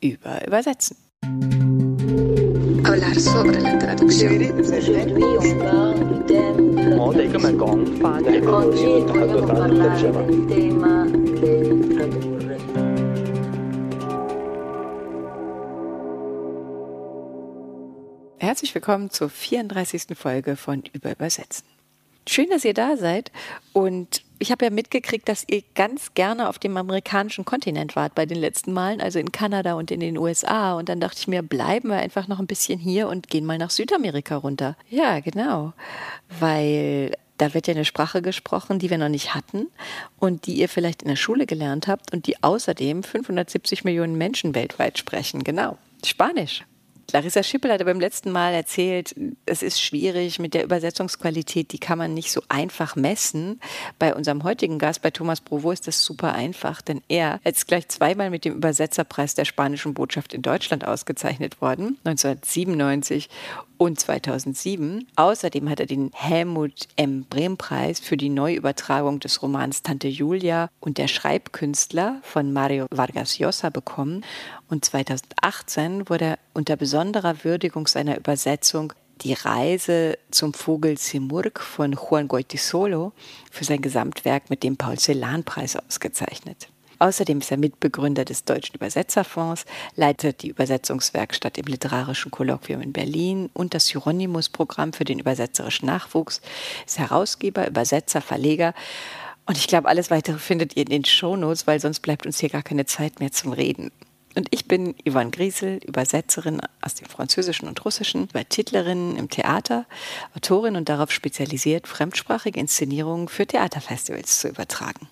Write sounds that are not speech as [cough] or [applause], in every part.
über Übersetzen. Herzlich willkommen zur 34. Folge von Über Übersetzen. Schön, dass ihr da seid. Und ich habe ja mitgekriegt, dass ihr ganz gerne auf dem amerikanischen Kontinent wart bei den letzten Malen, also in Kanada und in den USA. Und dann dachte ich mir, bleiben wir einfach noch ein bisschen hier und gehen mal nach Südamerika runter. Ja, genau. Weil da wird ja eine Sprache gesprochen, die wir noch nicht hatten und die ihr vielleicht in der Schule gelernt habt und die außerdem 570 Millionen Menschen weltweit sprechen. Genau. Spanisch. Larissa Schippel hatte beim letzten Mal erzählt, es ist schwierig mit der Übersetzungsqualität, die kann man nicht so einfach messen. Bei unserem heutigen Gast, bei Thomas Provo, ist das super einfach, denn er ist gleich zweimal mit dem Übersetzerpreis der spanischen Botschaft in Deutschland ausgezeichnet worden, 1997 und 2007. Außerdem hat er den Helmut M. Brehm-Preis für die Neuübertragung des Romans Tante Julia und der Schreibkünstler von Mario Vargas Llosa bekommen. Und 2018 wurde er unter besonderer Würdigung seiner Übersetzung die Reise zum Vogel Simurg von Juan Goitisolo für sein Gesamtwerk mit dem Paul-Celan-Preis ausgezeichnet. Außerdem ist er Mitbegründer des Deutschen Übersetzerfonds, leitet die Übersetzungswerkstatt im Literarischen Kolloquium in Berlin und das Hieronymus-Programm für den übersetzerischen Nachwuchs, ist Herausgeber, Übersetzer, Verleger und ich glaube, alles weitere findet ihr in den Shownotes, weil sonst bleibt uns hier gar keine Zeit mehr zum Reden. Und ich bin Yvonne Griesel, Übersetzerin aus dem Französischen und Russischen, Übertitlerin im Theater, Autorin und darauf spezialisiert, fremdsprachige Inszenierungen für Theaterfestivals zu übertragen.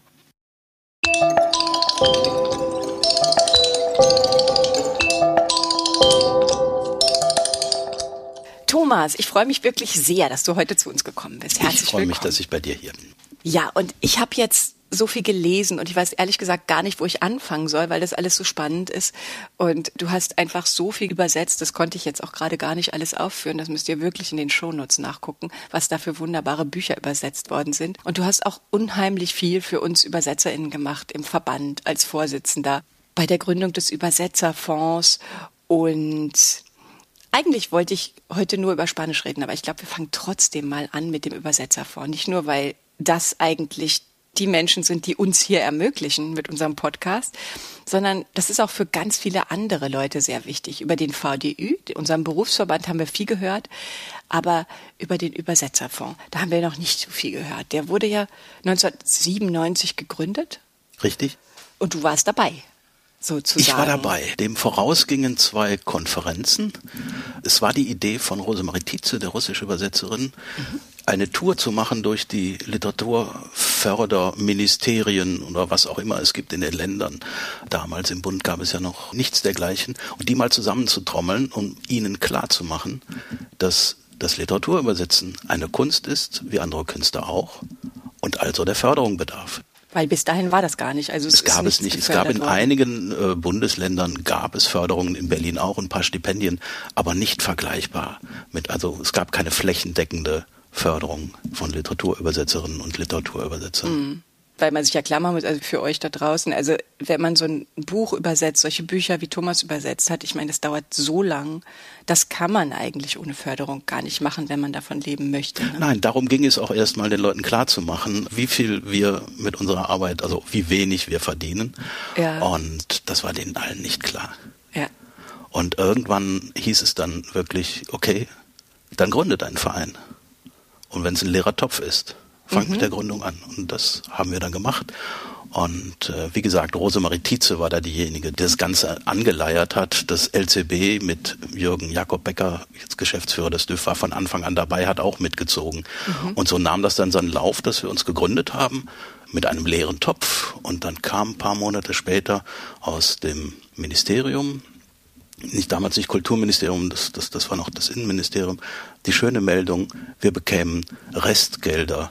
Thomas, ich freue mich wirklich sehr, dass du heute zu uns gekommen bist. Herzlich ich freue mich, dass ich bei dir hier bin. Ja, und ich habe jetzt so viel gelesen und ich weiß ehrlich gesagt gar nicht, wo ich anfangen soll, weil das alles so spannend ist. Und du hast einfach so viel übersetzt, das konnte ich jetzt auch gerade gar nicht alles aufführen. Das müsst ihr wirklich in den Shownotes nachgucken, was da für wunderbare Bücher übersetzt worden sind. Und du hast auch unheimlich viel für uns UbersetzerInnen gemacht im Verband als Vorsitzender bei der Gründung des Übersetzerfonds und eigentlich wollte ich heute nur über Spanisch reden, aber ich glaube, wir fangen trotzdem mal an mit dem Übersetzerfonds. Nicht nur, weil das eigentlich die Menschen sind, die uns hier ermöglichen mit unserem Podcast, sondern das ist auch für ganz viele andere Leute sehr wichtig. Über den VDÜ, unserem Berufsverband, haben wir viel gehört, aber über den Übersetzerfonds, da haben wir noch nicht so viel gehört. Der wurde ja 1997 gegründet. Richtig. Und du warst dabei. Sozusagen. Ich war dabei. Dem vorausgingen zwei Konferenzen. Es war die Idee von Rosemarie Tietze, der russische Übersetzerin, mhm eine Tour zu machen durch die Literaturförderministerien oder was auch immer es gibt in den Ländern. Damals im Bund gab es ja noch nichts dergleichen. Und die mal zusammenzutrommeln, um ihnen klarzumachen, dass das Literaturübersetzen eine Kunst ist, wie andere Künste auch, und also der Förderung bedarf. Weil bis dahin war das gar nicht. Also es, es gab es nicht. Es gab in worden. einigen äh, Bundesländern gab es Förderungen, in Berlin auch ein paar Stipendien, aber nicht vergleichbar mit. Also es gab keine flächendeckende Förderung von Literaturübersetzerinnen und Literaturübersetzern. Mhm. Weil man sich ja klar machen muss, also für euch da draußen, also wenn man so ein Buch übersetzt, solche Bücher wie Thomas übersetzt hat, ich meine, das dauert so lang, das kann man eigentlich ohne Förderung gar nicht machen, wenn man davon leben möchte. Ne? Nein, darum ging es auch erstmal den Leuten klarzumachen, wie viel wir mit unserer Arbeit, also wie wenig wir verdienen. Ja. Und das war denen allen nicht klar. Ja. Und irgendwann hieß es dann wirklich, okay, dann gründet ein Verein. Und wenn es ein leerer Topf ist, fangt mhm. mit der Gründung an. Und das haben wir dann gemacht. Und äh, wie gesagt, Rosemarie Tietze war da diejenige, die das Ganze angeleiert hat. Das LCB mit Jürgen Jakob Becker, jetzt Geschäftsführer des DÜV, war von Anfang an dabei, hat auch mitgezogen. Mhm. Und so nahm das dann seinen Lauf, dass wir uns gegründet haben mit einem leeren Topf. Und dann kam ein paar Monate später aus dem Ministerium nicht damals nicht Kulturministerium, das, das, das war noch das Innenministerium, die schöne Meldung, wir bekämen Restgelder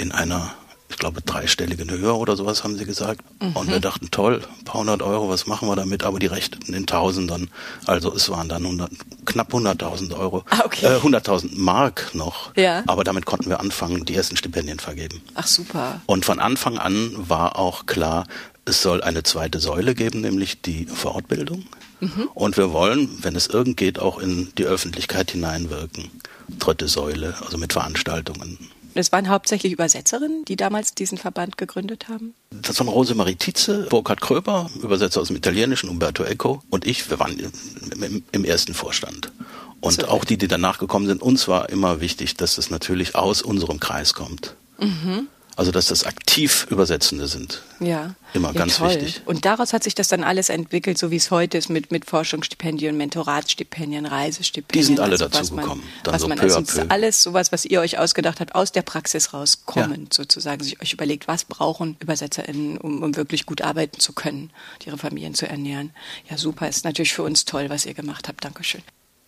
in einer, ich glaube, dreistelligen Höhe oder sowas haben sie gesagt. Mhm. Und wir dachten, toll, ein paar hundert Euro, was machen wir damit? Aber die rechneten in Tausendern. Also es waren dann 100, knapp 100.000 Euro, ah, okay. äh, 100.000 Mark noch. Ja. Aber damit konnten wir anfangen, die ersten Stipendien vergeben. Ach super. Und von Anfang an war auch klar, es soll eine zweite Säule geben, nämlich die Fortbildung. Mhm. Und wir wollen, wenn es irgend geht, auch in die Öffentlichkeit hineinwirken. Dritte Säule, also mit Veranstaltungen. Es waren hauptsächlich Übersetzerinnen, die damals diesen Verband gegründet haben? Das waren Rosemarie Tietze, Burkhard Kröber, Übersetzer aus dem Italienischen, Umberto Eco und ich. Wir waren im, im ersten Vorstand. Und so auch die, die danach gekommen sind, uns war immer wichtig, dass es natürlich aus unserem Kreis kommt. Mhm. Also dass das aktiv Übersetzende sind. Ja. Immer ja, ganz toll. wichtig. Und daraus hat sich das dann alles entwickelt, so wie es heute ist, mit, mit Forschungsstipendien, Mentoratsstipendien, Reisestipendien. Die sind alle also, dazu gekommen. Dann was so man, peu also peu. alles sowas, was ihr euch ausgedacht habt, aus der Praxis rauskommen, sozusagen, sich euch überlegt, was brauchen ÜbersetzerInnen, um, um wirklich gut arbeiten zu können, ihre Familien zu ernähren. Ja, super, ist natürlich für uns toll, was ihr gemacht habt. Dankeschön.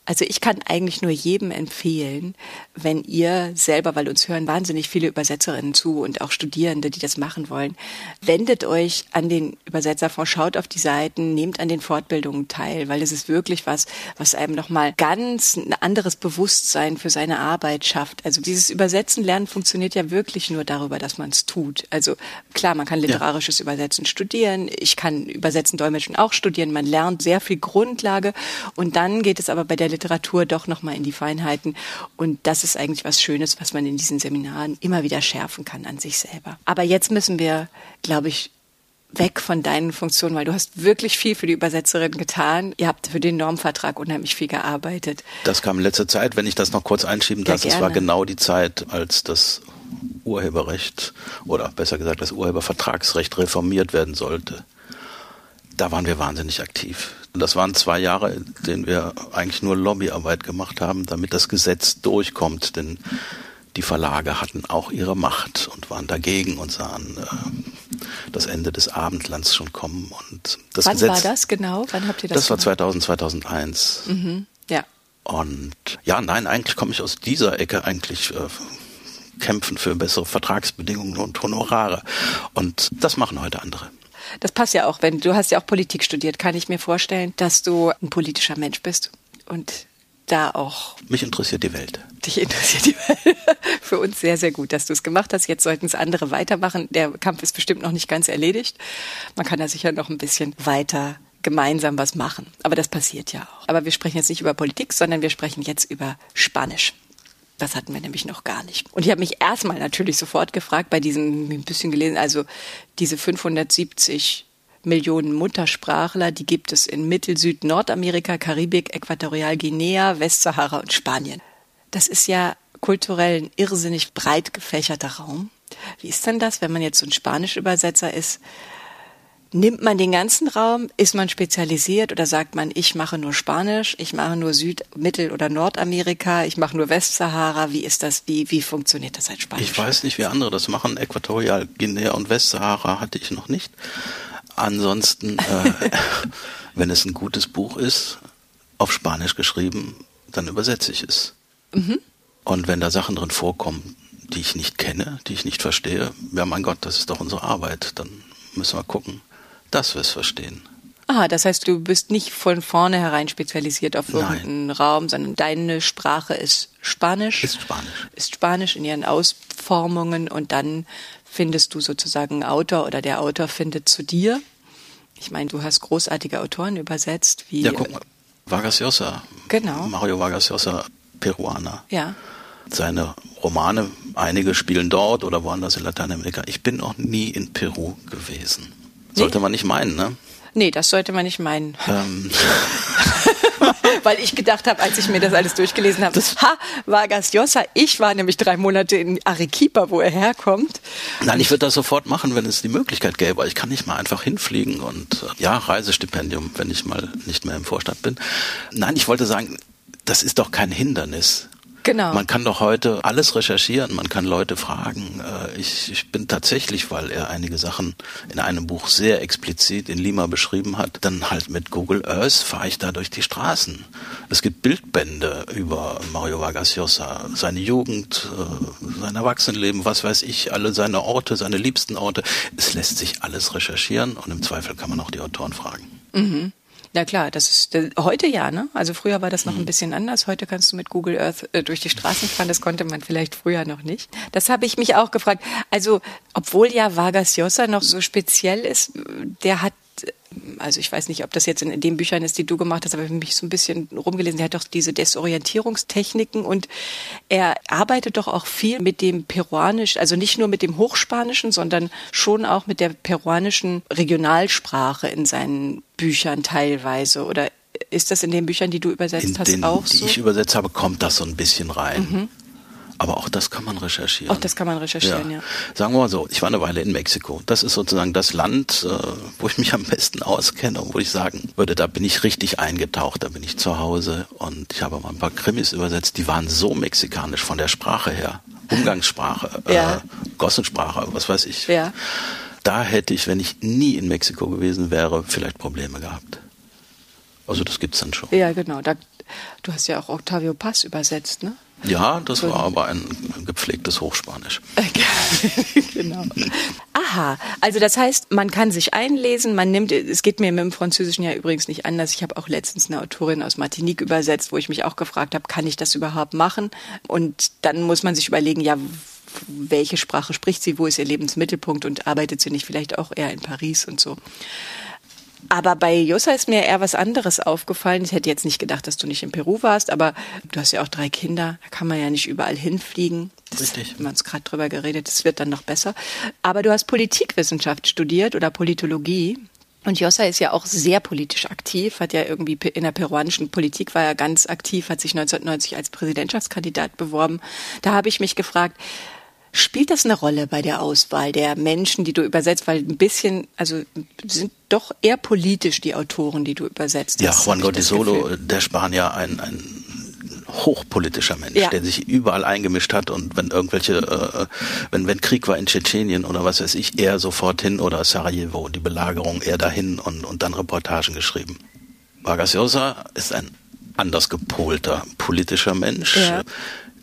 Also ich kann eigentlich nur jedem empfehlen, wenn ihr selber, weil uns hören wahnsinnig viele Übersetzerinnen zu und auch Studierende, die das machen wollen, wendet euch an den Übersetzerfonds, schaut auf die Seiten, nehmt an den Fortbildungen teil, weil es ist wirklich was, was einem nochmal ganz ein anderes Bewusstsein für seine Arbeit schafft. Also dieses Übersetzen lernen funktioniert ja wirklich nur darüber, dass man es tut. Also klar, man kann literarisches ja. Übersetzen studieren, ich kann Übersetzen, Dolmetschen auch studieren, man lernt sehr viel Grundlage und dann geht es aber bei der Literatur doch nochmal in die Feinheiten. Und das ist eigentlich was Schönes, was man in diesen Seminaren immer wieder schärfen kann an sich selber. Aber jetzt müssen wir, glaube ich, weg von deinen Funktionen, weil du hast wirklich viel für die Übersetzerin getan. Ihr habt für den Normvertrag unheimlich viel gearbeitet. Das kam in letzter Zeit, wenn ich das noch kurz einschieben darf. Ja, das war genau die Zeit, als das Urheberrecht oder besser gesagt das Urhebervertragsrecht reformiert werden sollte. Da waren wir wahnsinnig aktiv. Das waren zwei Jahre, in denen wir eigentlich nur Lobbyarbeit gemacht haben, damit das Gesetz durchkommt, denn die Verlage hatten auch ihre Macht und waren dagegen und sahen äh, das Ende des Abendlands schon kommen. Und das Wann Gesetz, war das genau? Wann habt ihr das? Das war 2000, 2001. Mhm, ja. Und ja, nein, eigentlich komme ich aus dieser Ecke eigentlich äh, kämpfen für bessere Vertragsbedingungen und Honorare. Und das machen heute andere. Das passt ja auch, wenn du hast ja auch Politik studiert, kann ich mir vorstellen, dass du ein politischer Mensch bist und da auch. Mich interessiert die Welt. Dich interessiert die Welt. [laughs] Für uns sehr, sehr gut, dass du es gemacht hast. Jetzt sollten es andere weitermachen. Der Kampf ist bestimmt noch nicht ganz erledigt. Man kann da sicher noch ein bisschen weiter gemeinsam was machen. Aber das passiert ja auch. Aber wir sprechen jetzt nicht über Politik, sondern wir sprechen jetzt über Spanisch. Das hatten wir nämlich noch gar nicht. Und ich habe mich erstmal natürlich sofort gefragt, bei diesem ein bisschen gelesen, also diese 570 Millionen Muttersprachler, die gibt es in Mittel-, Süd-, Nordamerika, Karibik, Äquatorialguinea, Westsahara und Spanien. Das ist ja kulturell ein irrsinnig breit gefächerter Raum. Wie ist denn das, wenn man jetzt so ein Spanisch-Übersetzer ist? Nimmt man den ganzen Raum? Ist man spezialisiert oder sagt man, ich mache nur Spanisch, ich mache nur Süd-, Mittel- oder Nordamerika, ich mache nur Westsahara? Wie ist das? Wie, wie funktioniert das als Spanisch? Ich weiß nicht, wie andere das machen. Äquatorial Guinea und Westsahara hatte ich noch nicht. Ansonsten, äh, [laughs] wenn es ein gutes Buch ist, auf Spanisch geschrieben, dann übersetze ich es. Mhm. Und wenn da Sachen drin vorkommen, die ich nicht kenne, die ich nicht verstehe, ja mein Gott, das ist doch unsere Arbeit. Dann müssen wir gucken, dass wir es verstehen. Ah, das heißt, du bist nicht von vornherein spezialisiert auf irgendeinen Nein. Raum, sondern deine Sprache ist Spanisch. Ist Spanisch. Ist Spanisch in ihren Ausformungen und dann findest du sozusagen einen Autor oder der Autor findet zu dir. Ich meine, du hast großartige Autoren übersetzt, wie. Ja, guck mal. Vargas Llosa. Genau. Mario Vargas Llosa, Peruaner. Ja. Seine Romane, einige spielen dort oder woanders in Lateinamerika. Ich bin noch nie in Peru gewesen. Sollte nee. man nicht meinen, ne? Nee, das sollte man nicht meinen. Ähm. [laughs] Weil ich gedacht habe, als ich mir das alles durchgelesen habe, ha, Vargas Llosa, ich war nämlich drei Monate in Arequipa, wo er herkommt. Nein, ich würde das sofort machen, wenn es die Möglichkeit gäbe. Ich kann nicht mal einfach hinfliegen und äh, ja, Reisestipendium, wenn ich mal nicht mehr im Vorstand bin. Nein, ich wollte sagen, das ist doch kein Hindernis. Genau. Man kann doch heute alles recherchieren, man kann Leute fragen. Äh, ich, ich bin tatsächlich, weil er einige Sachen in einem Buch sehr explizit in Lima beschrieben hat, dann halt mit Google Earth fahre ich da durch die Straßen. Es gibt Bildbände über Mario Vargas Llosa, seine Jugend, äh, sein Erwachsenenleben, was weiß ich, alle seine Orte, seine liebsten Orte. Es lässt sich alles recherchieren und im Zweifel kann man auch die Autoren fragen. Mhm. Na klar, das ist heute ja, ne? Also früher war das noch ein bisschen anders. Heute kannst du mit Google Earth äh, durch die Straßen fahren. Das konnte man vielleicht früher noch nicht. Das habe ich mich auch gefragt. Also, obwohl ja Vargas Llosa noch so speziell ist, der hat also ich weiß nicht, ob das jetzt in den Büchern ist, die du gemacht hast, aber ich habe mich so ein bisschen rumgelesen. Er hat doch diese Desorientierungstechniken und er arbeitet doch auch viel mit dem Peruanisch, also nicht nur mit dem Hochspanischen, sondern schon auch mit der peruanischen Regionalsprache in seinen Büchern teilweise. Oder ist das in den Büchern, die du übersetzt in hast, den, auch so? Die ich übersetzt habe, kommt das so ein bisschen rein. Mhm. Aber auch das kann man recherchieren. Auch das kann man recherchieren, ja. ja. Sagen wir mal so, ich war eine Weile in Mexiko. Das ist sozusagen das Land, äh, wo ich mich am besten auskenne und wo ich sagen würde, da bin ich richtig eingetaucht, da bin ich zu Hause und ich habe mal ein paar Krimis übersetzt, die waren so mexikanisch von der Sprache her. Umgangssprache, [laughs] äh, ja. äh, Gossensprache, was weiß ich. Ja. Da hätte ich, wenn ich nie in Mexiko gewesen wäre, vielleicht Probleme gehabt. Also das gibt's dann schon. Ja, genau. Da, du hast ja auch Octavio Paz übersetzt, ne? Ja, das war aber ein gepflegtes Hochspanisch. [laughs] genau. Aha, also das heißt, man kann sich einlesen, man nimmt, es geht mir mit dem Französischen ja übrigens nicht anders. Ich habe auch letztens eine Autorin aus Martinique übersetzt, wo ich mich auch gefragt habe, kann ich das überhaupt machen? Und dann muss man sich überlegen, ja, welche Sprache spricht sie, wo ist ihr Lebensmittelpunkt und arbeitet sie nicht vielleicht auch eher in Paris und so. Aber bei Jossa ist mir eher was anderes aufgefallen. Ich hätte jetzt nicht gedacht, dass du nicht in Peru warst, aber du hast ja auch drei Kinder. Da kann man ja nicht überall hinfliegen. Das, Richtig. Wir haben uns gerade drüber geredet. Das wird dann noch besser. Aber du hast Politikwissenschaft studiert oder Politologie. Und Jossa ist ja auch sehr politisch aktiv, hat ja irgendwie in der peruanischen Politik war er ganz aktiv, hat sich 1990 als Präsidentschaftskandidat beworben. Da habe ich mich gefragt, Spielt das eine Rolle bei der Auswahl der Menschen, die du übersetzt? Weil ein bisschen, also sind doch eher politisch die Autoren, die du übersetzt. Ja, Juan Gotisolo, der Spanier, ein, ein hochpolitischer Mensch, ja. der sich überall eingemischt hat und wenn irgendwelche, äh, wenn, wenn Krieg war in Tschetschenien oder was weiß ich, er sofort hin oder Sarajevo, die Belagerung, er dahin und, und dann Reportagen geschrieben. Vargas Llosa ist ein anders gepolter politischer Mensch. Ja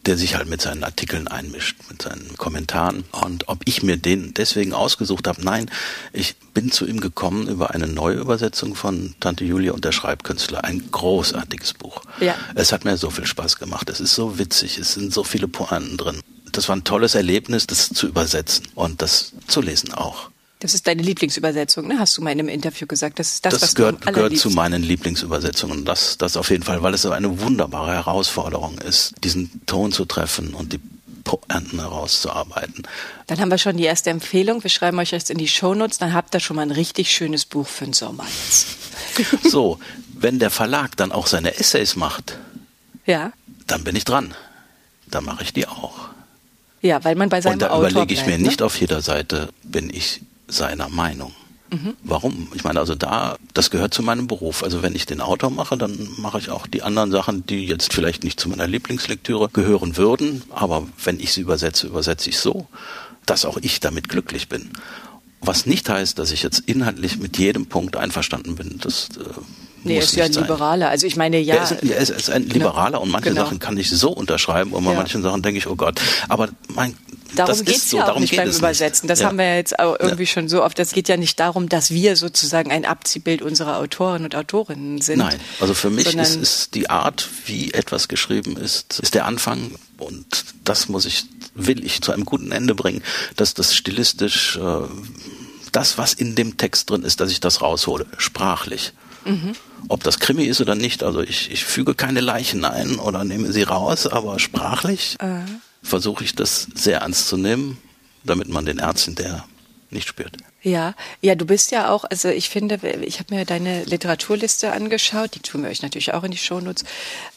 der sich halt mit seinen Artikeln einmischt, mit seinen Kommentaren. Und ob ich mir den deswegen ausgesucht habe, nein, ich bin zu ihm gekommen über eine neue Übersetzung von Tante Julia und der Schreibkünstler. Ein großartiges Buch. Ja. Es hat mir so viel Spaß gemacht. Es ist so witzig, es sind so viele Pointen drin. Das war ein tolles Erlebnis, das zu übersetzen und das zu lesen auch. Das ist deine Lieblingsübersetzung, ne? Hast du mal in einem Interview gesagt. Das ist das, das was gehört, du gehört zu meinen Lieblingsübersetzungen. Das, das auf jeden Fall, weil es so eine wunderbare Herausforderung ist, diesen Ton zu treffen und die Pointen herauszuarbeiten. Dann haben wir schon die erste Empfehlung. Wir schreiben euch jetzt in die Shownotes. Dann habt ihr schon mal ein richtig schönes Buch für den Sommer jetzt. [laughs] so, wenn der Verlag dann auch seine Essays macht, ja. dann bin ich dran. Dann mache ich die auch. Ja, weil man bei seinem Und da Autor überlege ich bleibt, mir ne? nicht auf jeder Seite, bin ich seiner Meinung. Mhm. Warum? Ich meine, also da, das gehört zu meinem Beruf. Also wenn ich den Autor mache, dann mache ich auch die anderen Sachen, die jetzt vielleicht nicht zu meiner Lieblingslektüre gehören würden. Aber wenn ich sie übersetze, übersetze ich so, dass auch ich damit glücklich bin. Was nicht heißt, dass ich jetzt inhaltlich mit jedem Punkt einverstanden bin. Das äh, Nee, er ist ja ein sein. Liberaler. Also ich meine, ja. Er ist, er ist ein Liberaler genau. und manche genau. Sachen kann ich so unterschreiben und bei ja. manchen Sachen denke ich, oh Gott. Aber mein Darum geht es so, ja auch nicht beim Übersetzen. Das ja. haben wir ja jetzt auch irgendwie ja. schon so oft. Das geht ja nicht darum, dass wir sozusagen ein Abziehbild unserer Autoren und Autorinnen sind. Nein, also für mich ist, ist die Art, wie etwas geschrieben ist, ist der Anfang und das muss ich, will ich zu einem guten Ende bringen, dass das stilistisch, äh, das, was in dem Text drin ist, dass ich das raushole, sprachlich. Mhm. Ob das Krimi ist oder nicht, also ich, ich füge keine Leichen ein oder nehme sie raus, aber sprachlich äh. Versuche ich das sehr ernst zu nehmen, damit man den Ernst hinterher nicht spürt. Ja, ja, du bist ja auch, also ich finde, ich habe mir deine Literaturliste angeschaut, die tun wir euch natürlich auch in die Shownotes.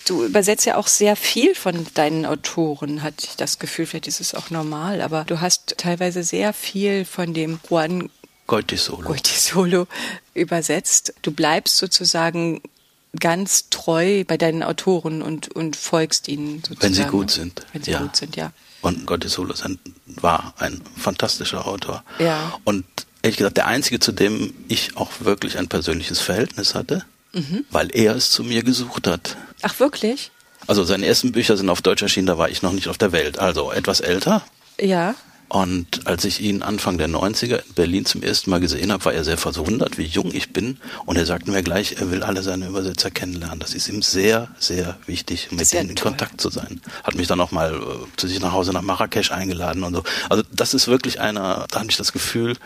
Du übersetzt ja auch sehr viel von deinen Autoren, hatte ich das Gefühl, vielleicht ist es auch normal, aber du hast teilweise sehr viel von dem Juan Goitisolo. Goitisolo übersetzt. Du bleibst sozusagen ganz treu bei deinen Autoren und, und folgst ihnen sozusagen. Wenn sie gut sind. Wenn sie ja. gut sind, ja. Und Goitisolo war ein fantastischer Autor. Ja. Und ehrlich gesagt, der einzige, zu dem ich auch wirklich ein persönliches Verhältnis hatte, mhm. weil er es zu mir gesucht hat. Ach, wirklich? Also seine ersten Bücher sind auf Deutsch erschienen, da war ich noch nicht auf der Welt. Also etwas älter. Ja. Und als ich ihn Anfang der 90er in Berlin zum ersten Mal gesehen habe, war er sehr verwundert, wie jung ich bin. Und er sagte mir gleich, er will alle seine Übersetzer kennenlernen. Das ist ihm sehr, sehr wichtig, mit denen in Kontakt zu sein. Hat mich dann auch mal äh, zu sich nach Hause nach Marrakesch eingeladen und so. Also das ist wirklich einer, da habe ich das Gefühl,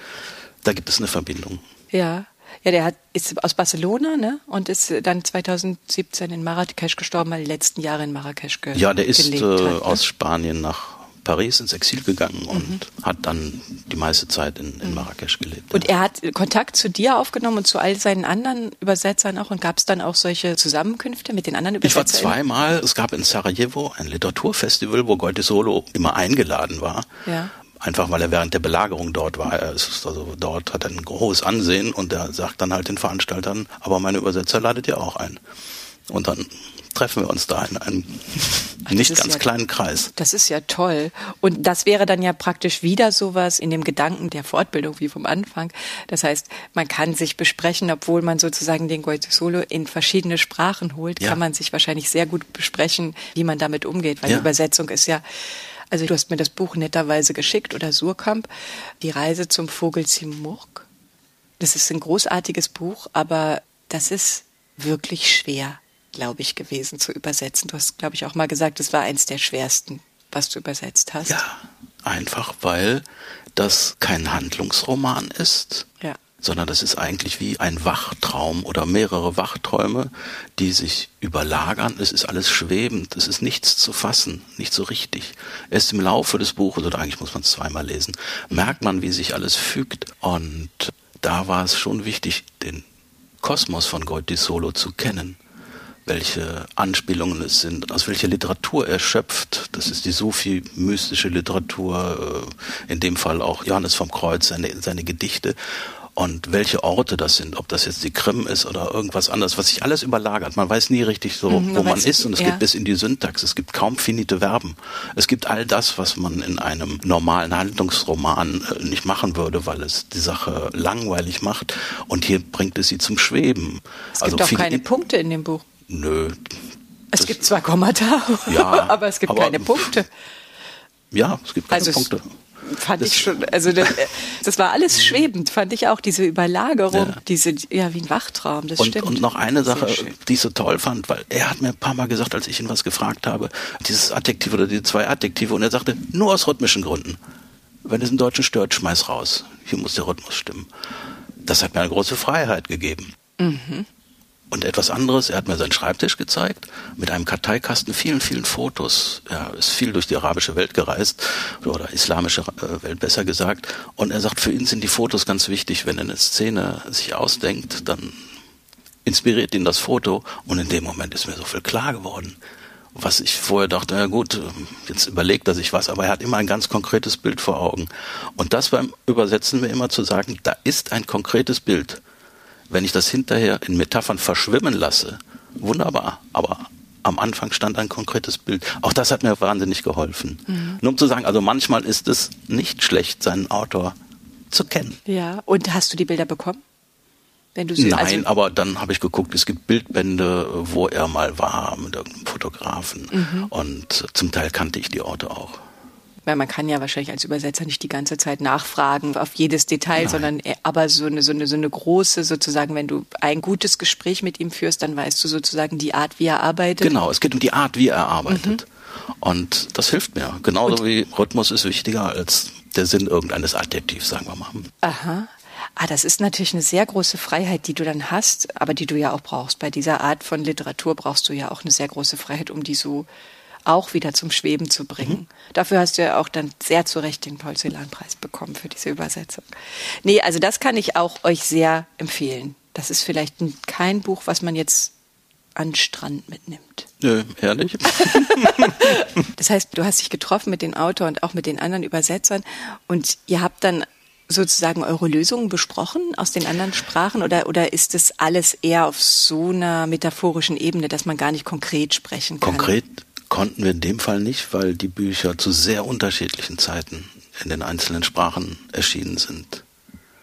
da gibt es eine Verbindung. Ja. Ja, der hat, ist aus Barcelona ne? und ist dann 2017 in Marrakesch gestorben, weil die letzten Jahre in Marrakesch gelebt Ja, der ist äh, hat, ne? aus Spanien nach Paris ins Exil gegangen und mhm. hat dann die meiste Zeit in, in mhm. Marrakesch gelebt. Und er hat Kontakt zu dir aufgenommen und zu all seinen anderen Übersetzern auch und gab es dann auch solche Zusammenkünfte mit den anderen Übersetzern? Ich war zweimal, es gab in Sarajevo ein Literaturfestival, wo Goethe Solo immer eingeladen war. Ja einfach weil er während der Belagerung dort war. Er also dort hat er ein großes Ansehen und er sagt dann halt den Veranstaltern, aber meine Übersetzer ladet ihr auch ein. Und dann treffen wir uns da in einem nicht ganz ja, kleinen Kreis. Das ist ja toll. Und das wäre dann ja praktisch wieder sowas in dem Gedanken der Fortbildung wie vom Anfang. Das heißt, man kann sich besprechen, obwohl man sozusagen den Goethe Solo in verschiedene Sprachen holt, ja. kann man sich wahrscheinlich sehr gut besprechen, wie man damit umgeht, weil ja. die Übersetzung ist ja also du hast mir das Buch netterweise geschickt oder Surkamp, Die Reise zum Vogel Zimurg. Das ist ein großartiges Buch, aber das ist wirklich schwer glaube ich, gewesen zu übersetzen. Du hast, glaube ich, auch mal gesagt, es war eins der schwersten, was du übersetzt hast. Ja, einfach weil das kein Handlungsroman ist. Ja sondern das ist eigentlich wie ein Wachtraum oder mehrere Wachträume, die sich überlagern. Es ist alles schwebend, es ist nichts zu fassen, nicht so richtig. Erst im Laufe des Buches, oder eigentlich muss man es zweimal lesen, merkt man, wie sich alles fügt. Und da war es schon wichtig, den Kosmos von Goethe Solo zu kennen welche Anspielungen es sind, aus welcher Literatur er schöpft. Das ist die Sufi-mystische Literatur, äh, in dem Fall auch Johannes vom Kreuz, seine, seine Gedichte. Und welche Orte das sind, ob das jetzt die Krim ist oder irgendwas anderes, was sich alles überlagert. Man weiß nie richtig so, mhm, wo man ist und es ja. geht bis in die Syntax. Es gibt kaum finite Verben. Es gibt all das, was man in einem normalen Handlungsroman äh, nicht machen würde, weil es die Sache langweilig macht. Und hier bringt es sie zum Schweben. Es gibt also auch keine Punkte in dem Buch. Nö. Es gibt zwar Kommata, [laughs] ja, aber es gibt aber, keine Punkte. Ja, es gibt keine also Punkte. Fand das ich schon, also das, das, war alles schwebend, fand ich auch, diese Überlagerung, ja. diese, ja, wie ein Wachtraum, das und, stimmt. Und noch eine Sache, die ich so toll fand, weil er hat mir ein paar Mal gesagt, als ich ihn was gefragt habe, dieses Adjektiv oder die zwei Adjektive, und er sagte, nur aus rhythmischen Gründen. Wenn es einen Deutschen stört, schmeiß raus. Hier muss der Rhythmus stimmen. Das hat mir eine große Freiheit gegeben. Mhm. Und etwas anderes, er hat mir seinen Schreibtisch gezeigt, mit einem Karteikasten, vielen, vielen Fotos. Er ist viel durch die arabische Welt gereist, oder islamische äh, Welt besser gesagt. Und er sagt, für ihn sind die Fotos ganz wichtig. Wenn er eine Szene sich ausdenkt, dann inspiriert ihn das Foto. Und in dem Moment ist mir so viel klar geworden. Was ich vorher dachte, na gut, jetzt überlegt er sich was, aber er hat immer ein ganz konkretes Bild vor Augen. Und das beim Übersetzen mir immer zu sagen, da ist ein konkretes Bild wenn ich das hinterher in Metaphern verschwimmen lasse, wunderbar. Aber am Anfang stand ein konkretes Bild. Auch das hat mir wahnsinnig geholfen. Mhm. Nur um zu sagen, also manchmal ist es nicht schlecht, seinen Autor zu kennen. Ja, und hast du die Bilder bekommen? Wenn du sie, Nein, also aber dann habe ich geguckt, es gibt Bildbände, wo er mal war mit irgendeinem Fotografen. Mhm. Und zum Teil kannte ich die Orte auch weil man kann ja wahrscheinlich als Übersetzer nicht die ganze Zeit nachfragen auf jedes Detail, Nein. sondern äh, aber so eine, so eine, so eine große sozusagen, wenn du ein gutes Gespräch mit ihm führst, dann weißt du sozusagen die Art, wie er arbeitet. Genau, es geht um die Art, wie er arbeitet. Mhm. Und das hilft mir. Genauso Und wie Rhythmus ist wichtiger als der Sinn irgendeines Adjektivs, sagen wir mal. Aha. Ah, das ist natürlich eine sehr große Freiheit, die du dann hast, aber die du ja auch brauchst. Bei dieser Art von Literatur brauchst du ja auch eine sehr große Freiheit, um die so auch wieder zum Schweben zu bringen. Mhm. Dafür hast du ja auch dann sehr zu Recht den Paul Celan-Preis bekommen für diese Übersetzung. Nee, also das kann ich auch euch sehr empfehlen. Das ist vielleicht kein Buch, was man jetzt an Strand mitnimmt. Nö, ehrlich. [laughs] [laughs] das heißt, du hast dich getroffen mit dem Autor und auch mit den anderen Übersetzern und ihr habt dann sozusagen eure Lösungen besprochen aus den anderen Sprachen oder, oder ist es alles eher auf so einer metaphorischen Ebene, dass man gar nicht konkret sprechen kann? Konkret konnten wir in dem Fall nicht, weil die Bücher zu sehr unterschiedlichen Zeiten in den einzelnen Sprachen erschienen sind.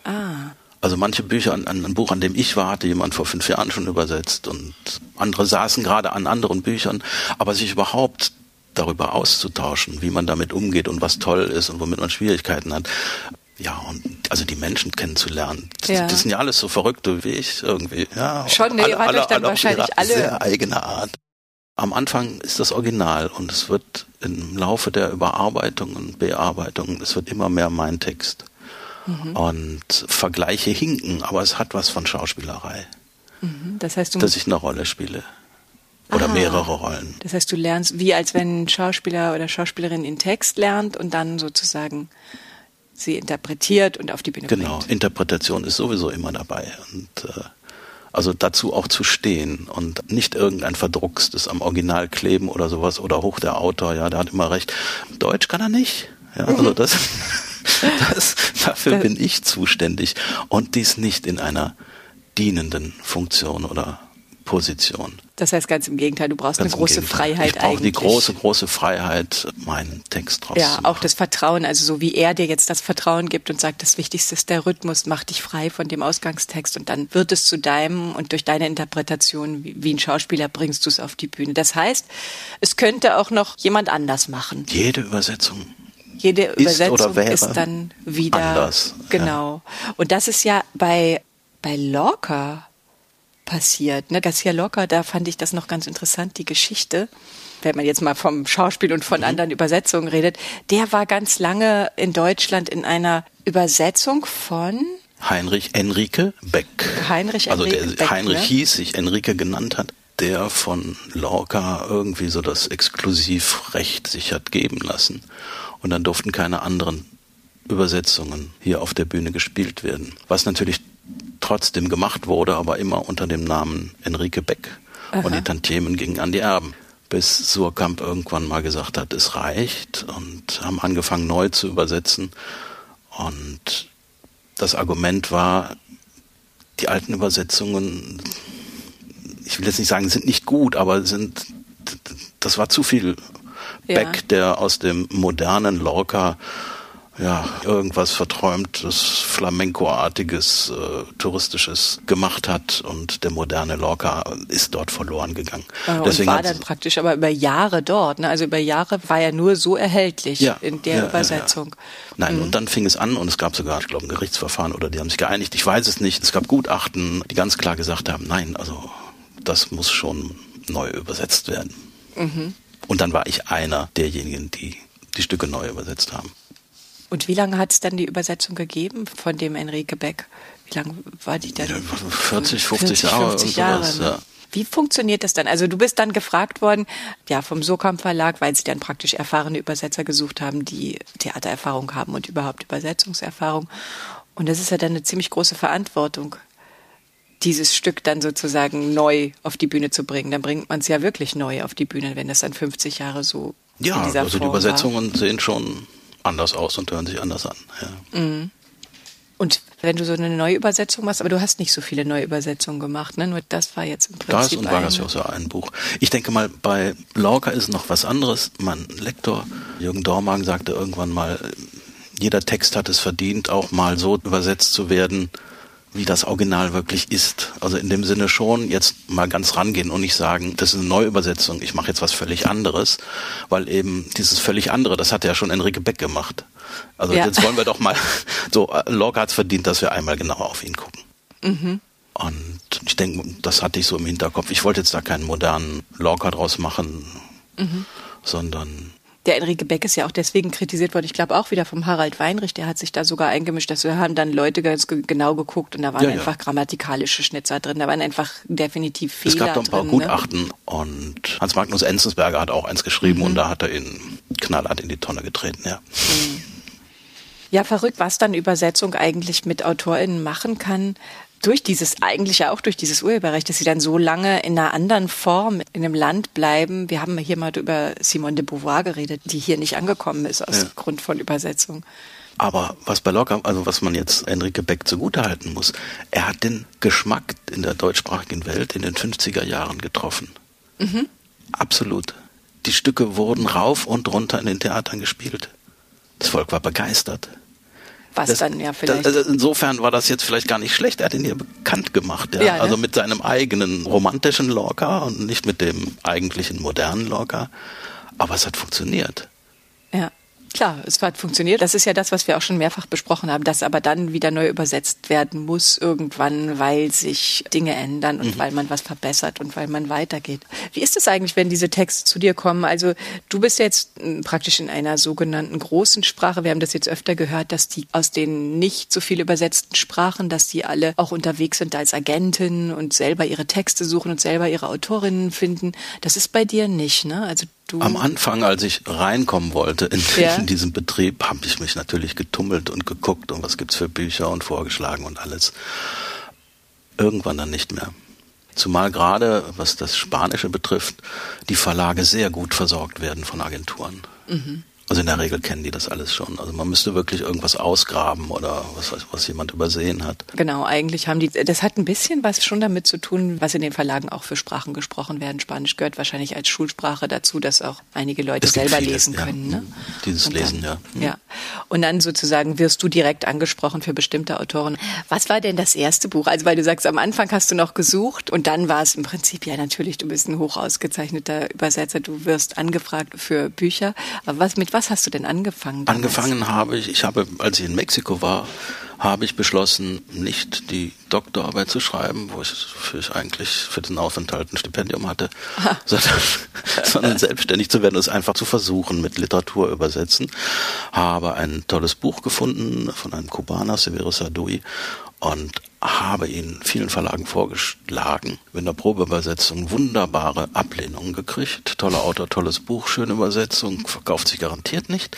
Ah. Also manche Bücher, an, an ein Buch, an dem ich war, hatte jemand vor fünf Jahren schon übersetzt und andere saßen gerade an anderen Büchern, aber sich überhaupt darüber auszutauschen, wie man damit umgeht und was toll ist und womit man Schwierigkeiten hat. Ja, und also die Menschen kennenzulernen. Ja. Das sind ja alles so Verrückte wie ich irgendwie. Ja, Schon, ne, ihr wart euch dann wahrscheinlich alle. Sehr eigene Art. Am Anfang ist das Original und es wird im Laufe der Überarbeitung und Bearbeitung, es wird immer mehr mein Text. Mhm. Und Vergleiche hinken, aber es hat was von Schauspielerei. Mhm. Das heißt, dass ich eine Rolle spiele. Oder Aha. mehrere Rollen. Das heißt, du lernst wie als wenn ein Schauspieler oder Schauspielerin den Text lernt und dann sozusagen sie interpretiert und auf die Bühne genau. bringt. Genau, Interpretation ist sowieso immer dabei. Und äh, also dazu auch zu stehen und nicht irgendein verdruckstes am Original kleben oder sowas oder hoch der Autor, ja, der hat immer recht. Deutsch kann er nicht. Ja, also mhm. das, [laughs] das dafür bin ich zuständig und dies nicht in einer dienenden Funktion oder Position. Das heißt ganz im Gegenteil, du brauchst ganz eine große Freiheit ich eigentlich. die große, große Freiheit, meinen Text draus Ja, auch das Vertrauen, also so wie er dir jetzt das Vertrauen gibt und sagt, das Wichtigste ist der Rhythmus, mach dich frei von dem Ausgangstext und dann wird es zu deinem und durch deine Interpretation, wie, wie ein Schauspieler bringst du es auf die Bühne. Das heißt, es könnte auch noch jemand anders machen. Jede Übersetzung jede Übersetzung ist, ist dann wieder anders. Genau. Ja. Und das ist ja bei bei Lorca passiert. Ne? Garcia Lorca, da fand ich das noch ganz interessant, die Geschichte. Wenn man jetzt mal vom Schauspiel und von mhm. anderen Übersetzungen redet, der war ganz lange in Deutschland in einer Übersetzung von Heinrich Enrique Beck. Heinrich also Enrique der Beck, Heinrich ne? hieß, sich Enrique genannt hat, der von Lorca irgendwie so das Exklusivrecht sich hat geben lassen. Und dann durften keine anderen Übersetzungen hier auf der Bühne gespielt werden. Was natürlich trotzdem gemacht wurde, aber immer unter dem Namen Enrique Beck. Aha. Und die Tantiemen gingen an die Erben. Bis Surkamp irgendwann mal gesagt hat, es reicht und haben angefangen neu zu übersetzen. Und das Argument war, die alten Übersetzungen, ich will jetzt nicht sagen, sind nicht gut, aber sind, das war zu viel Beck, ja. der aus dem modernen Lorca ja, irgendwas verträumtes, Flamenco-artiges, äh, touristisches gemacht hat und der moderne Lorca ist dort verloren gegangen. Oh, Deswegen und war dann praktisch aber über Jahre dort, ne? also über Jahre war er nur so erhältlich ja, in der ja, Übersetzung. Ja, Nein, mhm. und dann fing es an und es gab sogar, ich glaube, ein Gerichtsverfahren oder die haben sich geeinigt, ich weiß es nicht, es gab Gutachten, die ganz klar gesagt haben, nein, also das muss schon neu übersetzt werden. Mhm. Und dann war ich einer derjenigen, die die Stücke neu übersetzt haben. Und wie lange hat es dann die Übersetzung gegeben von dem Enrique Beck? Wie lange war die dann? 40, 50 Jahre. 50 Jahre sowas, ne? ja. Wie funktioniert das dann? Also du bist dann gefragt worden, ja, vom Sokam Verlag, weil sie dann praktisch erfahrene Übersetzer gesucht haben, die Theatererfahrung haben und überhaupt Übersetzungserfahrung. Und das ist ja dann eine ziemlich große Verantwortung, dieses Stück dann sozusagen neu auf die Bühne zu bringen. Dann bringt man es ja wirklich neu auf die Bühne, wenn das dann 50 Jahre so ja, in dieser also Form die Übersetzungen war. sehen schon anders aus und hören sich anders an. Ja. Mhm. Und wenn du so eine Neuübersetzung machst, aber du hast nicht so viele Neuübersetzungen gemacht, ne? Nur das war jetzt im Prinzip. Das und Vargas Llosa ein Buch. Ich denke mal, bei Lorca ist noch was anderes. Mein Lektor Jürgen Dormagen sagte irgendwann mal, jeder Text hat es verdient, auch mal so übersetzt zu werden, wie das Original wirklich ist. Also in dem Sinne schon jetzt mal ganz rangehen und nicht sagen, das ist eine Neuübersetzung, ich mache jetzt was völlig anderes, weil eben dieses völlig andere, das hat ja schon Enrique Beck gemacht. Also ja. jetzt wollen wir doch mal, [laughs] so Lorca hat es verdient, dass wir einmal genauer auf ihn gucken. Mhm. Und ich denke, das hatte ich so im Hinterkopf. Ich wollte jetzt da keinen modernen Lorca draus machen, mhm. sondern der Enrique Beck ist ja auch deswegen kritisiert worden, ich glaube auch wieder vom Harald Weinrich, der hat sich da sogar eingemischt, dass wir haben dann Leute ganz genau geguckt und da waren ja, einfach ja. grammatikalische Schnitzer drin, da waren einfach definitiv Fehler Es gab doch ein paar drin, ne? Gutachten ne? und Hans Magnus Enzensberger hat auch eins geschrieben mhm. und da hat er ihn knallhart in die Tonne getreten, ja. Mhm. Ja, verrückt, was dann Übersetzung eigentlich mit AutorInnen machen kann durch dieses, eigentlich ja auch durch dieses Urheberrecht, dass sie dann so lange in einer anderen Form in einem Land bleiben. Wir haben hier mal über Simone de Beauvoir geredet, die hier nicht angekommen ist aus ja. Grund von Übersetzung. Aber was bei Locker, also was man jetzt Enrique Beck zugutehalten muss, er hat den Geschmack in der deutschsprachigen Welt in den 50er Jahren getroffen. Mhm. Absolut. Die Stücke wurden rauf und runter in den Theatern gespielt. Das Volk war begeistert. Was das, dann ja vielleicht. Das, also insofern war das jetzt vielleicht gar nicht schlecht. Er hat ihn hier bekannt gemacht. Ja? ja ne? Also mit seinem eigenen romantischen Lorca und nicht mit dem eigentlichen modernen Lorca. Aber es hat funktioniert. Ja. Klar, es hat funktioniert. Das ist ja das, was wir auch schon mehrfach besprochen haben, dass aber dann wieder neu übersetzt werden muss irgendwann, weil sich Dinge ändern und mhm. weil man was verbessert und weil man weitergeht. Wie ist es eigentlich, wenn diese Texte zu dir kommen? Also du bist jetzt hm, praktisch in einer sogenannten großen Sprache. Wir haben das jetzt öfter gehört, dass die aus den nicht so viel übersetzten Sprachen, dass die alle auch unterwegs sind als Agentin und selber ihre Texte suchen und selber ihre Autorinnen finden. Das ist bei dir nicht, ne? Also du? Am Anfang, als ich reinkommen wollte in, ja. in diesen Betrieb, habe ich mich natürlich getummelt und geguckt und was gibt's für Bücher und vorgeschlagen und alles. Irgendwann dann nicht mehr. Zumal gerade, was das Spanische betrifft, die Verlage sehr gut versorgt werden von Agenturen. Mhm. Also in der Regel kennen die das alles schon. Also man müsste wirklich irgendwas ausgraben oder was, was jemand übersehen hat. Genau, eigentlich haben die, das hat ein bisschen was schon damit zu tun, was in den Verlagen auch für Sprachen gesprochen werden. Spanisch gehört wahrscheinlich als Schulsprache dazu, dass auch einige Leute selber vieles, lesen können. Ja. Ne? Dieses dann, Lesen, ja. Ja. Und dann sozusagen wirst du direkt angesprochen für bestimmte Autoren. Was war denn das erste Buch? Also weil du sagst, am Anfang hast du noch gesucht und dann war es im Prinzip, ja natürlich, du bist ein hoch ausgezeichneter Übersetzer, du wirst angefragt für Bücher. Aber was mit was hast du denn angefangen? Damals? Angefangen habe ich, ich habe, als ich in Mexiko war, habe ich beschlossen, nicht die Doktorarbeit zu schreiben, wo ich, für ich eigentlich für den Aufenthalt ein Stipendium hatte, [laughs] sondern, sondern, selbstständig zu werden und es einfach zu versuchen mit Literatur übersetzen. Habe ein tolles Buch gefunden von einem Kubaner, Severo Sadui, und habe ihn vielen Verlagen vorgeschlagen. In der Probeübersetzung wunderbare Ablehnungen gekriegt. Toller Autor, tolles Buch, schöne Übersetzung, verkauft sich garantiert nicht.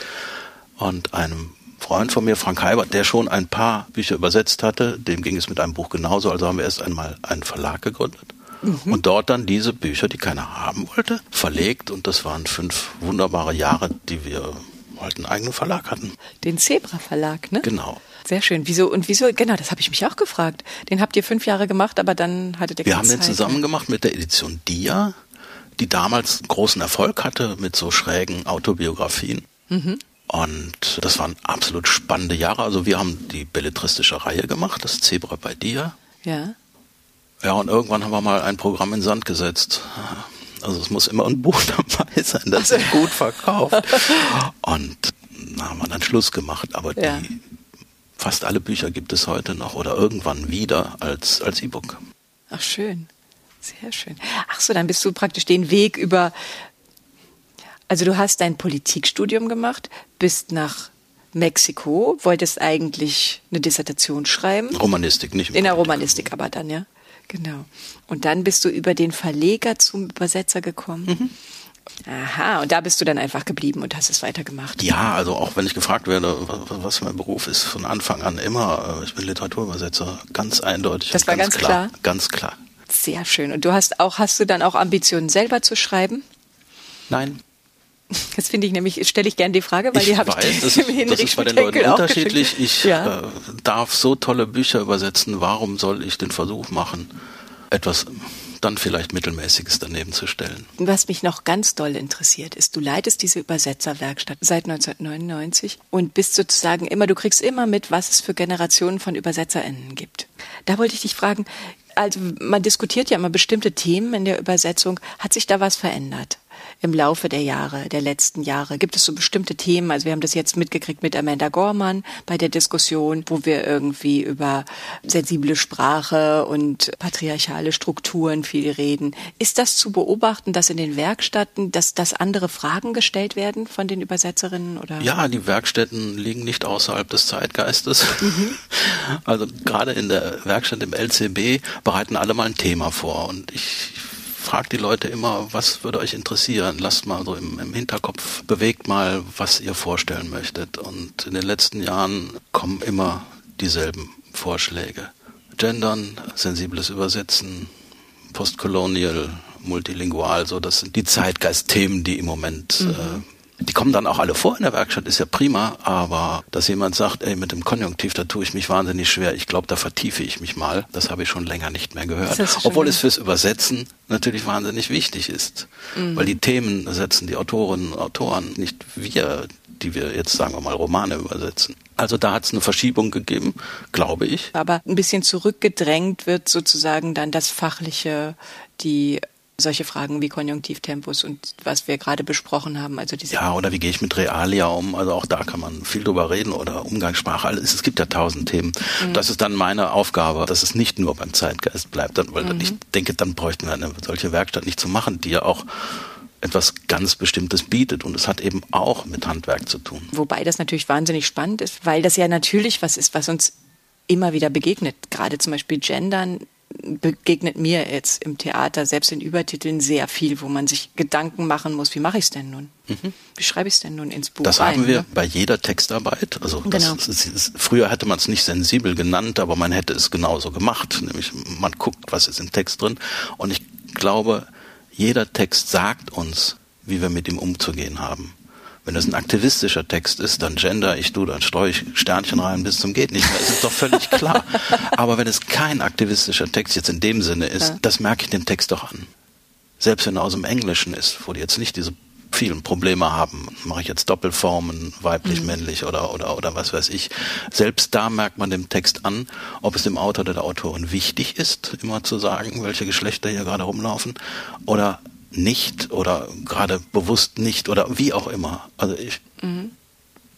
Und einem Freund von mir, Frank Heibert, der schon ein paar Bücher übersetzt hatte, dem ging es mit einem Buch genauso, also haben wir erst einmal einen Verlag gegründet. Mhm. Und dort dann diese Bücher, die keiner haben wollte, verlegt. Und das waren fünf wunderbare Jahre, die wir halt einen eigenen Verlag hatten. Den Zebra Verlag, ne? Genau. Sehr schön. Wieso und wieso? Genau, das habe ich mich auch gefragt. Den habt ihr fünf Jahre gemacht, aber dann hattet ihr Wir haben den zusammen gemacht mit der Edition Dia, die damals großen Erfolg hatte mit so schrägen Autobiografien. Mhm. Und das waren absolut spannende Jahre. Also wir haben die belletristische Reihe gemacht, das Zebra bei Dia. Ja. Ja, und irgendwann haben wir mal ein Programm in Sand gesetzt. Also es muss immer ein Buch [laughs] dabei sein, das sich gut verkauft. [laughs] Und da haben wir dann Schluss gemacht. Aber ja. die, fast alle Bücher gibt es heute noch oder irgendwann wieder als, als E-Book. Ach, schön. Sehr schön. Ach so, dann bist du praktisch den Weg über, also du hast dein Politikstudium gemacht, bist nach Mexiko, wolltest eigentlich eine Dissertation schreiben. Romanistik, nicht In der Romanistik aber dann, ja. Genau. Und dann bist du über den Verleger zum Übersetzer gekommen. Mhm. Aha, und da bist du dann einfach geblieben und hast es weitergemacht. Ja, also auch wenn ich gefragt werde, was mein Beruf ist, von Anfang an immer, äh, ich bin Literaturübersetzer, ganz eindeutig. Das war ganz, ganz klar, klar. Ganz klar. Sehr schön. Und du hast auch, hast du dann auch Ambitionen selber zu schreiben? Nein. Das finde ich nämlich, stelle ich gerne die Frage, weil ich die habe ich [laughs] das, ist, das ist bei den Leuten unterschiedlich. Ich ja. äh, darf so tolle Bücher übersetzen. Warum soll ich den Versuch machen, etwas dann vielleicht Mittelmäßiges daneben zu stellen. Was mich noch ganz doll interessiert, ist, du leitest diese Übersetzerwerkstatt seit 1999 und bist sozusagen immer, du kriegst immer mit, was es für Generationen von ÜbersetzerInnen gibt. Da wollte ich dich fragen, also man diskutiert ja immer bestimmte Themen in der Übersetzung. Hat sich da was verändert? Im Laufe der Jahre, der letzten Jahre? Gibt es so bestimmte Themen? Also wir haben das jetzt mitgekriegt mit Amanda Gorman bei der Diskussion, wo wir irgendwie über sensible Sprache und patriarchale Strukturen viel reden. Ist das zu beobachten, dass in den Werkstätten, dass, dass andere Fragen gestellt werden von den Übersetzerinnen oder? Ja, die Werkstätten liegen nicht außerhalb des Zeitgeistes. Mhm. [laughs] Also gerade in der Werkstatt im LCB bereiten alle mal ein Thema vor und ich fragt die Leute immer, was würde euch interessieren? Lasst mal so im, im Hinterkopf, bewegt mal, was ihr vorstellen möchtet. Und in den letzten Jahren kommen immer dieselben Vorschläge. Gendern, sensibles Übersetzen, postcolonial, multilingual, so das sind die Zeitgeistthemen, die im Moment mhm. äh, die kommen dann auch alle vor in der Werkstatt, ist ja prima, aber dass jemand sagt, ey, mit dem Konjunktiv, da tue ich mich wahnsinnig schwer, ich glaube, da vertiefe ich mich mal, das habe ich schon länger nicht mehr gehört. Obwohl es fürs Übersetzen natürlich wahnsinnig wichtig ist. Mhm. Weil die Themen setzen die Autorinnen und Autoren, nicht wir, die wir jetzt, sagen wir mal, Romane übersetzen. Also da hat es eine Verschiebung gegeben, glaube ich. Aber ein bisschen zurückgedrängt wird sozusagen dann das Fachliche, die solche Fragen wie Konjunktivtempus und was wir gerade besprochen haben. Also diese ja, oder wie gehe ich mit Realia um? Also auch da kann man viel drüber reden oder Umgangssprache. Alles. Es gibt ja tausend Themen. Mhm. Das ist dann meine Aufgabe, dass es nicht nur beim Zeitgeist bleibt, weil mhm. ich denke, dann bräuchten wir eine solche Werkstatt nicht zu machen, die ja auch etwas ganz Bestimmtes bietet. Und es hat eben auch mit Handwerk zu tun. Wobei das natürlich wahnsinnig spannend ist, weil das ja natürlich was ist, was uns immer wieder begegnet. Gerade zum Beispiel Gendern begegnet mir jetzt im Theater, selbst in Übertiteln, sehr viel, wo man sich Gedanken machen muss, wie mache ich es denn nun? Mhm. Wie schreibe ich es denn nun ins Buch Das haben wir ne? bei jeder Textarbeit. Also genau. ist, ist, früher hätte man es nicht sensibel genannt, aber man hätte es genauso gemacht. Nämlich man guckt, was ist im Text drin. Und ich glaube, jeder Text sagt uns, wie wir mit ihm umzugehen haben. Wenn das ein aktivistischer Text ist, dann gender ich du, dann streue ich Sternchen rein bis zum geht nicht mehr. Ist doch völlig klar. [laughs] Aber wenn es kein aktivistischer Text jetzt in dem Sinne ist, ja. das merke ich dem Text doch an. Selbst wenn er aus dem Englischen ist, wo die jetzt nicht diese vielen Probleme haben. Mache ich jetzt Doppelformen, weiblich, mhm. männlich oder, oder, oder was weiß ich. Selbst da merkt man dem Text an, ob es dem Autor oder der Autorin wichtig ist, immer zu sagen, welche Geschlechter hier gerade rumlaufen oder nicht oder gerade bewusst nicht oder wie auch immer. Also ich, mhm.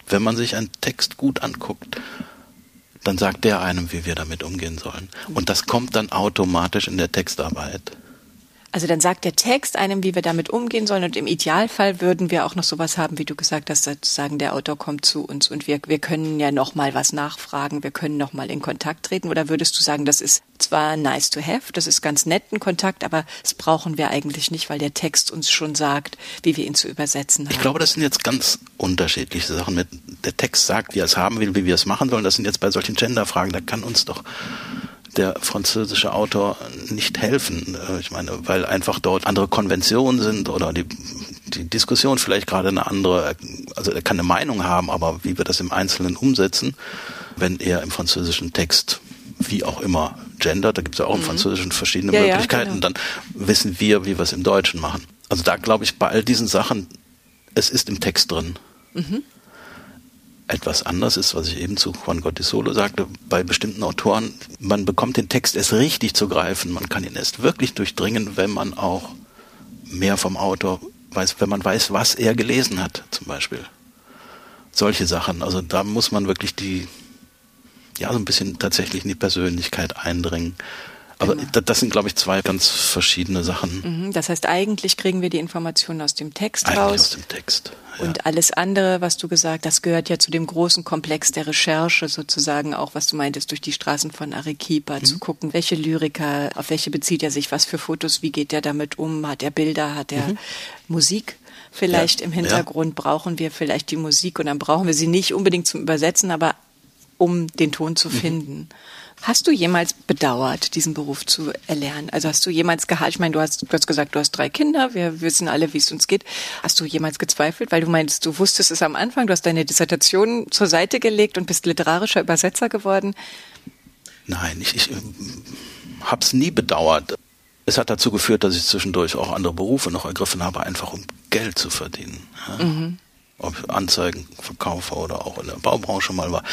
wenn man sich einen Text gut anguckt, dann sagt der einem, wie wir damit umgehen sollen. Und das kommt dann automatisch in der Textarbeit. Also dann sagt der Text einem, wie wir damit umgehen sollen. Und im Idealfall würden wir auch noch sowas haben, wie du gesagt hast, sozusagen der Autor kommt zu uns und wir, wir können ja noch mal was nachfragen, wir können noch mal in Kontakt treten. Oder würdest du sagen, das ist zwar nice to have, das ist ganz netten Kontakt, aber das brauchen wir eigentlich nicht, weil der Text uns schon sagt, wie wir ihn zu übersetzen haben. Ich glaube, das sind jetzt ganz unterschiedliche Sachen. Mit, der Text sagt, wie er es haben will, wie wir es machen sollen. Das sind jetzt bei solchen Genderfragen, da kann uns doch der französische Autor nicht helfen. Äh, ich meine, weil einfach dort andere Konventionen sind oder die, die Diskussion vielleicht gerade eine andere, also er kann eine Meinung haben, aber wie wir das im Einzelnen umsetzen, wenn er im französischen Text wie auch immer Gender, da gibt es ja auch im mhm. Französischen verschiedene ja, Möglichkeiten, ja, genau. dann wissen wir, wie wir es im Deutschen machen. Also da glaube ich bei all diesen Sachen, es ist im Text drin. Mhm etwas anders ist, was ich eben zu Juan Gottisolo sagte, bei bestimmten Autoren, man bekommt den Text erst richtig zu greifen, man kann ihn erst wirklich durchdringen, wenn man auch mehr vom Autor weiß, wenn man weiß, was er gelesen hat, zum Beispiel. Solche Sachen, also da muss man wirklich die, ja, so ein bisschen tatsächlich in die Persönlichkeit eindringen. Aber genau. das sind, glaube ich, zwei ganz verschiedene Sachen. Mhm, das heißt, eigentlich kriegen wir die Informationen aus dem Text eigentlich raus. Aus dem Text. Ja. Und alles andere, was du gesagt hast, gehört ja zu dem großen Komplex der Recherche sozusagen auch, was du meintest, durch die Straßen von Arequipa mhm. zu gucken, welche Lyriker, auf welche bezieht er sich, was für Fotos, wie geht er damit um, hat er Bilder, hat er mhm. Musik? Vielleicht ja. im Hintergrund ja. brauchen wir vielleicht die Musik und dann brauchen wir sie nicht unbedingt zum Übersetzen, aber um den Ton zu mhm. finden. Hast du jemals bedauert, diesen Beruf zu erlernen? Also hast du jemals gehalten, ich meine, du hast, du hast gesagt, du hast drei Kinder, wir wissen alle, wie es uns geht. Hast du jemals gezweifelt, weil du meinst, du wusstest es am Anfang, du hast deine Dissertation zur Seite gelegt und bist literarischer Übersetzer geworden? Nein, ich, ich habe es nie bedauert. Es hat dazu geführt, dass ich zwischendurch auch andere Berufe noch ergriffen habe, einfach um Geld zu verdienen. Mhm ob Anzeigenverkaufer oder auch in der Baubranche mal war.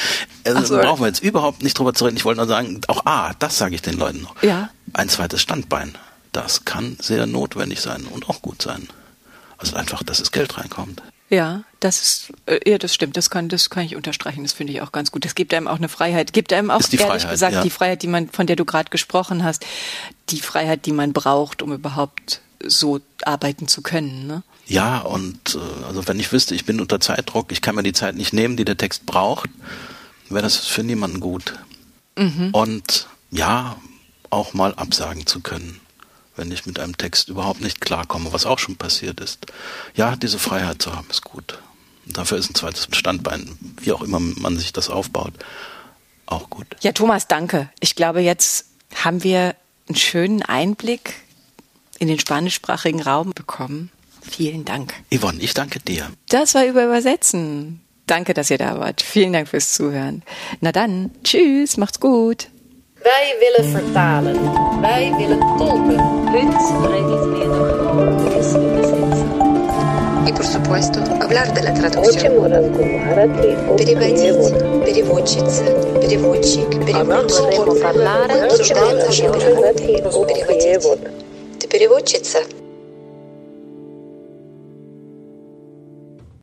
Also so. brauchen wir jetzt überhaupt nicht drüber zu reden. Ich wollte nur sagen, auch ah, das sage ich den Leuten noch. Ja. Ein zweites Standbein, das kann sehr notwendig sein und auch gut sein. Also einfach, dass das Geld reinkommt. Ja, das ist, äh, ja, das stimmt. Das kann, das kann ich unterstreichen. Das finde ich auch ganz gut. Das gibt einem auch eine Freiheit. Gibt einem auch ehrlich Freiheit, gesagt ja. die Freiheit, die man, von der du gerade gesprochen hast, die Freiheit, die man braucht, um überhaupt so arbeiten zu können. Ne? Ja, und äh, also wenn ich wüsste, ich bin unter Zeitdruck, ich kann mir die Zeit nicht nehmen, die der Text braucht, wäre das für niemanden gut. Mhm. Und ja, auch mal absagen zu können, wenn ich mit einem Text überhaupt nicht klarkomme, was auch schon passiert ist. Ja, diese Freiheit zu haben, ist gut. Und dafür ist ein zweites Standbein, wie auch immer man sich das aufbaut, auch gut. Ja, Thomas, danke. Ich glaube, jetzt haben wir einen schönen Einblick in den spanischsprachigen Raum bekommen. Vielen Dank. Yvonne, ich danke dir. Das war über Übersetzen. Danke, dass ihr da wart. Vielen Dank fürs Zuhören. Na dann, tschüss, macht's gut. Wij willen vertalen. Wij willen tolken. Heute spreche ich mir noch das Übersetzen. Y por supuesto, hablar de la traducción. Переводить, переводчица, переводчик, переводчик. Vorremmo parlare, Обсуждаем наши переводы. Переводить. радиопереводчица